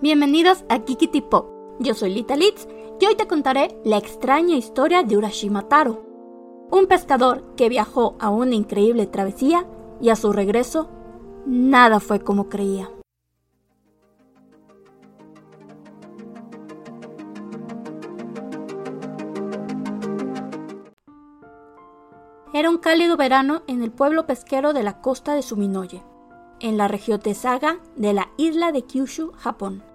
Bienvenidos a Kikiti Pop. Yo soy Lita Litz y hoy te contaré la extraña historia de Urashima Taro, un pescador que viajó a una increíble travesía y a su regreso nada fue como creía. Era un cálido verano en el pueblo pesquero de la costa de Suminoye, en la región de Saga de la isla de Kyushu, Japón.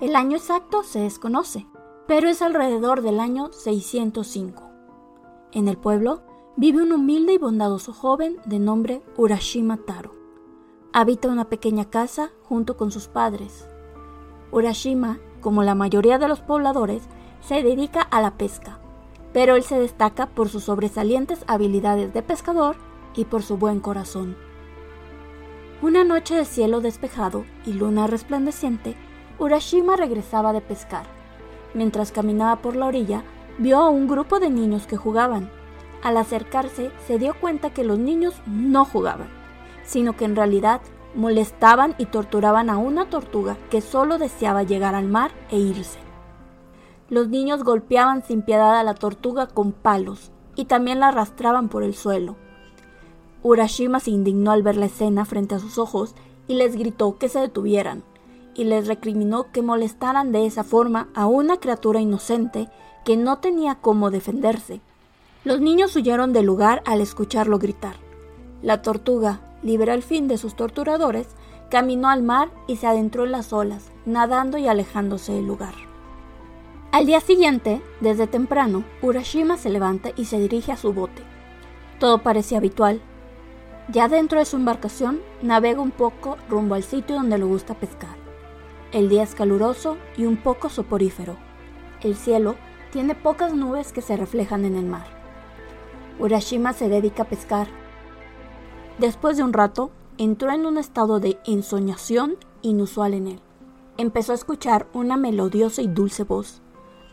El año exacto se desconoce, pero es alrededor del año 605. En el pueblo vive un humilde y bondadoso joven de nombre Urashima Taro. Habita una pequeña casa junto con sus padres. Urashima, como la mayoría de los pobladores, se dedica a la pesca, pero él se destaca por sus sobresalientes habilidades de pescador y por su buen corazón. Una noche de cielo despejado y luna resplandeciente, Urashima regresaba de pescar. Mientras caminaba por la orilla, vio a un grupo de niños que jugaban. Al acercarse, se dio cuenta que los niños no jugaban, sino que en realidad molestaban y torturaban a una tortuga que solo deseaba llegar al mar e irse. Los niños golpeaban sin piedad a la tortuga con palos y también la arrastraban por el suelo. Urashima se indignó al ver la escena frente a sus ojos y les gritó que se detuvieran y les recriminó que molestaran de esa forma a una criatura inocente que no tenía cómo defenderse. Los niños huyeron del lugar al escucharlo gritar. La tortuga, libre al fin de sus torturadores, caminó al mar y se adentró en las olas, nadando y alejándose del lugar. Al día siguiente, desde temprano, Urashima se levanta y se dirige a su bote. Todo parecía habitual. Ya dentro de su embarcación, navega un poco rumbo al sitio donde le gusta pescar. El día es caluroso y un poco soporífero. El cielo tiene pocas nubes que se reflejan en el mar. Urashima se dedica a pescar. Después de un rato, entró en un estado de ensoñación inusual en él. Empezó a escuchar una melodiosa y dulce voz.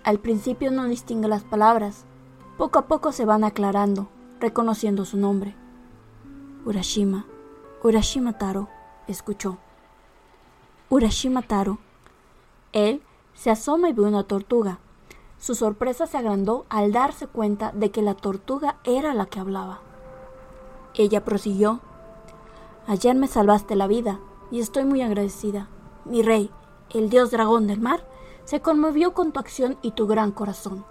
Al principio no distingue las palabras. Poco a poco se van aclarando, reconociendo su nombre. Urashima, Urashima Taro, escuchó. Urashima Taro. Él se asoma y ve una tortuga. Su sorpresa se agrandó al darse cuenta de que la tortuga era la que hablaba. Ella prosiguió. Ayer me salvaste la vida y estoy muy agradecida. Mi rey, el dios dragón del mar, se conmovió con tu acción y tu gran corazón.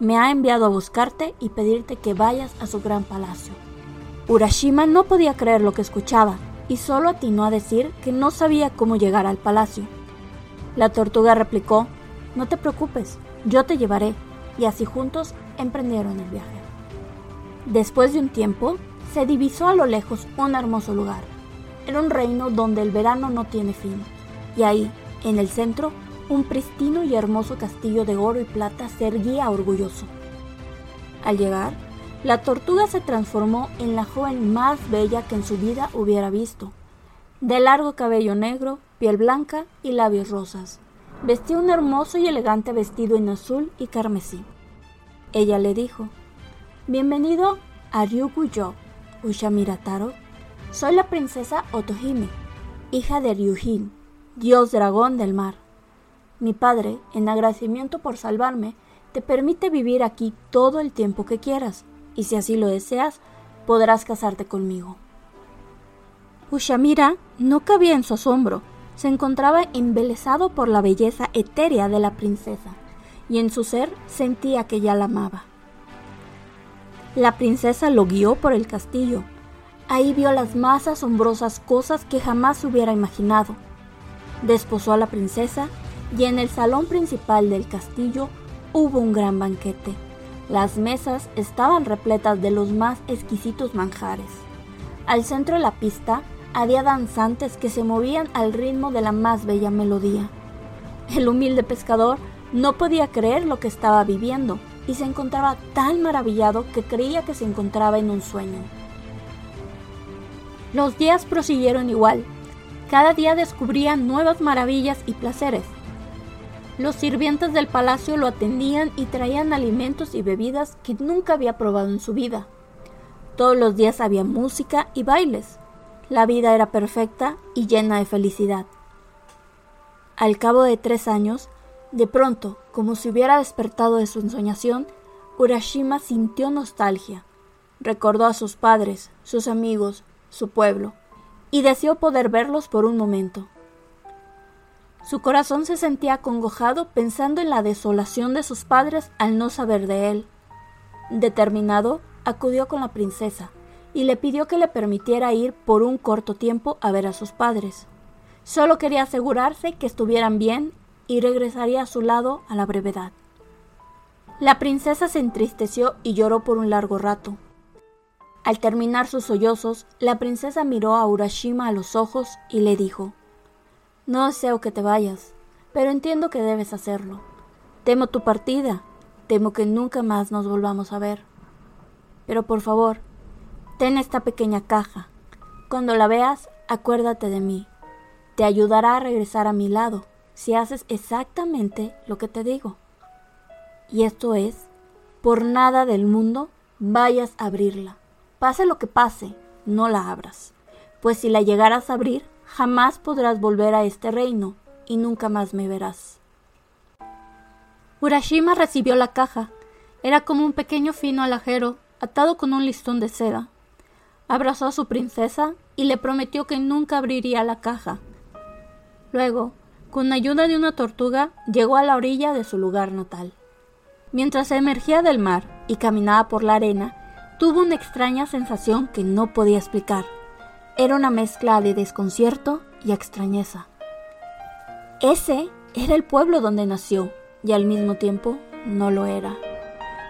Me ha enviado a buscarte y pedirte que vayas a su gran palacio. Urashima no podía creer lo que escuchaba y solo atinó a decir que no sabía cómo llegar al palacio. La tortuga replicó, No te preocupes, yo te llevaré, y así juntos emprendieron el viaje. Después de un tiempo, se divisó a lo lejos un hermoso lugar. Era un reino donde el verano no tiene fin, y ahí, en el centro, un pristino y hermoso castillo de oro y plata se erguía orgulloso. Al llegar, la tortuga se transformó en la joven más bella que en su vida hubiera visto. De largo cabello negro, piel blanca y labios rosas. Vestía un hermoso y elegante vestido en azul y carmesí. Ella le dijo, Bienvenido a Ryuguyo, Ushamira Taro. Soy la princesa Otohime, hija de Ryujin, dios dragón del mar. Mi padre, en agradecimiento por salvarme, te permite vivir aquí todo el tiempo que quieras y si así lo deseas, podrás casarte conmigo. Ushamira no cabía en su asombro, se encontraba embelesado por la belleza etérea de la princesa, y en su ser sentía que ya la amaba. La princesa lo guió por el castillo. Ahí vio las más asombrosas cosas que jamás hubiera imaginado. Desposó a la princesa y en el salón principal del castillo hubo un gran banquete. Las mesas estaban repletas de los más exquisitos manjares. Al centro de la pista había danzantes que se movían al ritmo de la más bella melodía. El humilde pescador no podía creer lo que estaba viviendo y se encontraba tan maravillado que creía que se encontraba en un sueño. Los días prosiguieron igual. Cada día descubría nuevas maravillas y placeres. Los sirvientes del palacio lo atendían y traían alimentos y bebidas que nunca había probado en su vida. Todos los días había música y bailes. La vida era perfecta y llena de felicidad. Al cabo de tres años, de pronto, como si hubiera despertado de su ensoñación, Urashima sintió nostalgia. Recordó a sus padres, sus amigos, su pueblo, y deseó poder verlos por un momento. Su corazón se sentía acongojado pensando en la desolación de sus padres al no saber de él. Determinado, acudió con la princesa y le pidió que le permitiera ir por un corto tiempo a ver a sus padres. Solo quería asegurarse que estuvieran bien y regresaría a su lado a la brevedad. La princesa se entristeció y lloró por un largo rato. Al terminar sus sollozos, la princesa miró a Urashima a los ojos y le dijo No deseo que te vayas, pero entiendo que debes hacerlo. Temo tu partida, temo que nunca más nos volvamos a ver. Pero por favor, ten esta pequeña caja. Cuando la veas, acuérdate de mí. Te ayudará a regresar a mi lado si haces exactamente lo que te digo. Y esto es, por nada del mundo vayas a abrirla. Pase lo que pase, no la abras, pues si la llegaras a abrir, jamás podrás volver a este reino y nunca más me verás. Urashima recibió la caja. Era como un pequeño fino alajero atado con un listón de seda. Abrazó a su princesa y le prometió que nunca abriría la caja. Luego, con ayuda de una tortuga, llegó a la orilla de su lugar natal. Mientras emergía del mar y caminaba por la arena, tuvo una extraña sensación que no podía explicar. Era una mezcla de desconcierto y extrañeza. Ese era el pueblo donde nació y al mismo tiempo no lo era.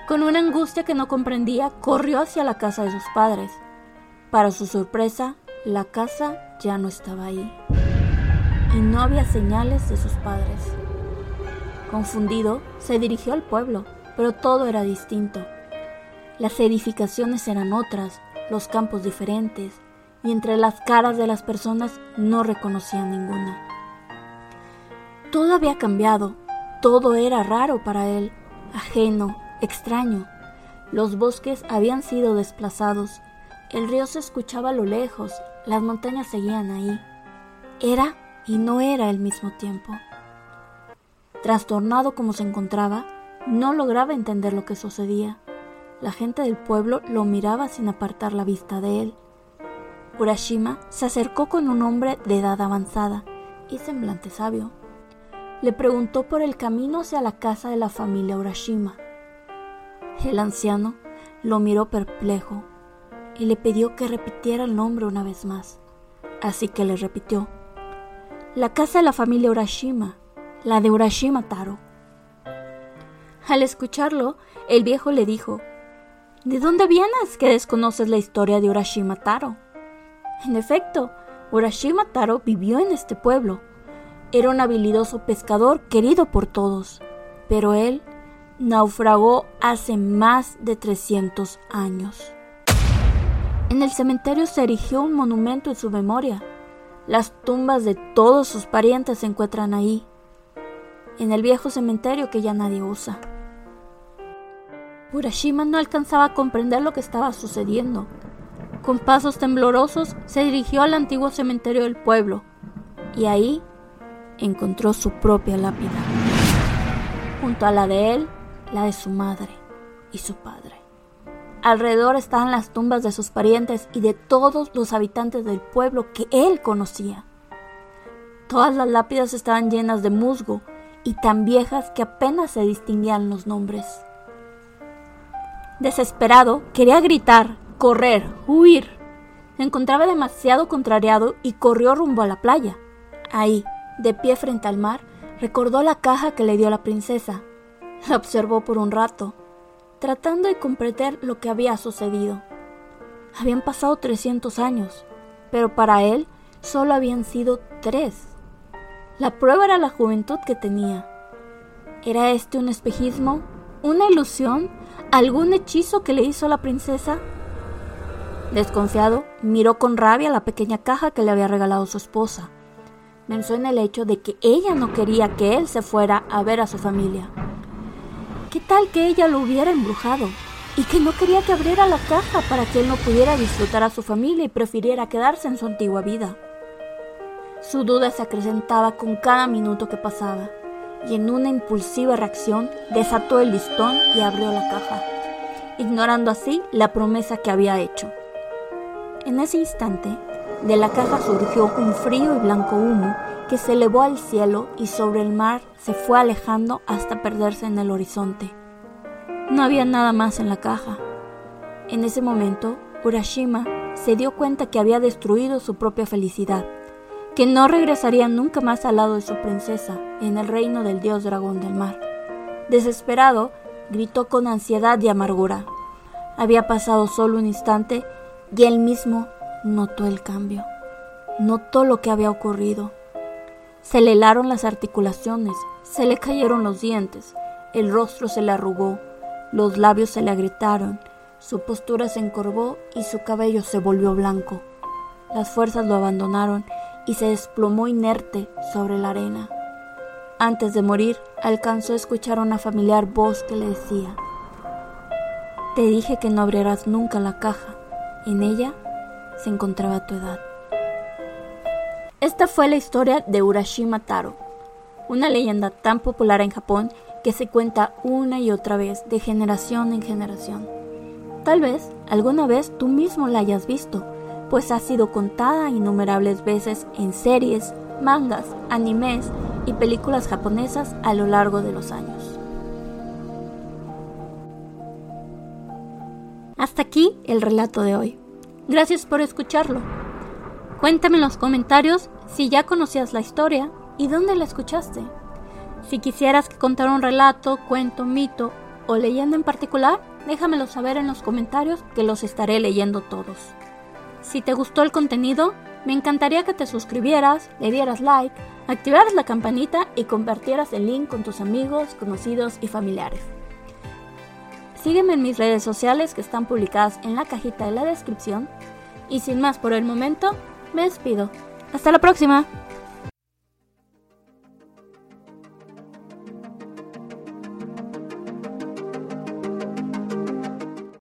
Con una angustia que no comprendía, corrió hacia la casa de sus padres. Para su sorpresa, la casa ya no estaba ahí y no había señales de sus padres. Confundido, se dirigió al pueblo, pero todo era distinto. Las edificaciones eran otras, los campos diferentes, y entre las caras de las personas no reconocía ninguna. Todo había cambiado, todo era raro para él, ajeno, extraño. Los bosques habían sido desplazados, el río se escuchaba a lo lejos, las montañas seguían ahí. Era y no era al mismo tiempo. Trastornado como se encontraba, no lograba entender lo que sucedía. La gente del pueblo lo miraba sin apartar la vista de él. Urashima se acercó con un hombre de edad avanzada y semblante sabio. Le preguntó por el camino hacia la casa de la familia Urashima. El anciano lo miró perplejo y le pidió que repitiera el nombre una vez más. Así que le repitió, la casa de la familia Urashima, la de Urashima Taro. Al escucharlo, el viejo le dijo, ¿De dónde vienes que desconoces la historia de Urashima Taro? En efecto, Urashima Taro vivió en este pueblo. Era un habilidoso pescador querido por todos, pero él naufragó hace más de 300 años. En el cementerio se erigió un monumento en su memoria las tumbas de todos sus parientes se encuentran ahí, en el viejo cementerio que ya nadie usa. Urashima no alcanzaba a comprender lo que estaba sucediendo. Con pasos temblorosos se dirigió al antiguo cementerio del pueblo y ahí encontró su propia lápida. Junto a la de él, la de su madre y su padre. Alrededor estaban las tumbas de sus parientes y de todos los habitantes del pueblo que él conocía. Todas las lápidas estaban llenas de musgo y tan viejas que apenas se distinguían los nombres. Desesperado, quería gritar, correr, huir. Encontraba demasiado contrariado y corrió rumbo a la playa. Ahí, de pie frente al mar, recordó la caja que le dio la princesa. La observó por un rato tratando de comprender lo que había sucedido. Habían pasado 300 años, pero para él solo habían sido tres. La prueba era la juventud que tenía. ¿Era este un espejismo? ¿Una ilusión? ¿Algún hechizo que le hizo la princesa? Desconfiado, miró con rabia la pequeña caja que le había regalado su esposa. Pensó en el hecho de que ella no quería que él se fuera a ver a su familia. ¿Qué tal que ella lo hubiera embrujado? Y que no quería que abriera la caja para que él no pudiera disfrutar a su familia y prefiriera quedarse en su antigua vida. Su duda se acrecentaba con cada minuto que pasaba, y en una impulsiva reacción desató el listón y abrió la caja, ignorando así la promesa que había hecho. En ese instante, de la caja surgió un frío y blanco humo que se elevó al cielo y sobre el mar se fue alejando hasta perderse en el horizonte. No había nada más en la caja. En ese momento, Urashima se dio cuenta que había destruido su propia felicidad, que no regresaría nunca más al lado de su princesa en el reino del dios dragón del mar. Desesperado, gritó con ansiedad y amargura. Había pasado solo un instante y él mismo notó el cambio, notó lo que había ocurrido. Se le helaron las articulaciones, se le cayeron los dientes, el rostro se le arrugó, los labios se le agrietaron, su postura se encorvó y su cabello se volvió blanco. Las fuerzas lo abandonaron y se desplomó inerte sobre la arena. Antes de morir, alcanzó a escuchar una familiar voz que le decía, Te dije que no abrirás nunca la caja. En ella se encontraba tu edad. Esta fue la historia de Urashima Taro, una leyenda tan popular en Japón que se cuenta una y otra vez de generación en generación. Tal vez alguna vez tú mismo la hayas visto, pues ha sido contada innumerables veces en series, mangas, animes y películas japonesas a lo largo de los años. Hasta aquí el relato de hoy. Gracias por escucharlo. Cuéntame en los comentarios si ya conocías la historia y dónde la escuchaste. Si quisieras que contara un relato, cuento, mito o leyenda en particular, déjamelo saber en los comentarios que los estaré leyendo todos. Si te gustó el contenido, me encantaría que te suscribieras, le dieras like, activaras la campanita y compartieras el link con tus amigos, conocidos y familiares. Sígueme en mis redes sociales que están publicadas en la cajita de la descripción. Y sin más por el momento, me despido. Hasta la próxima.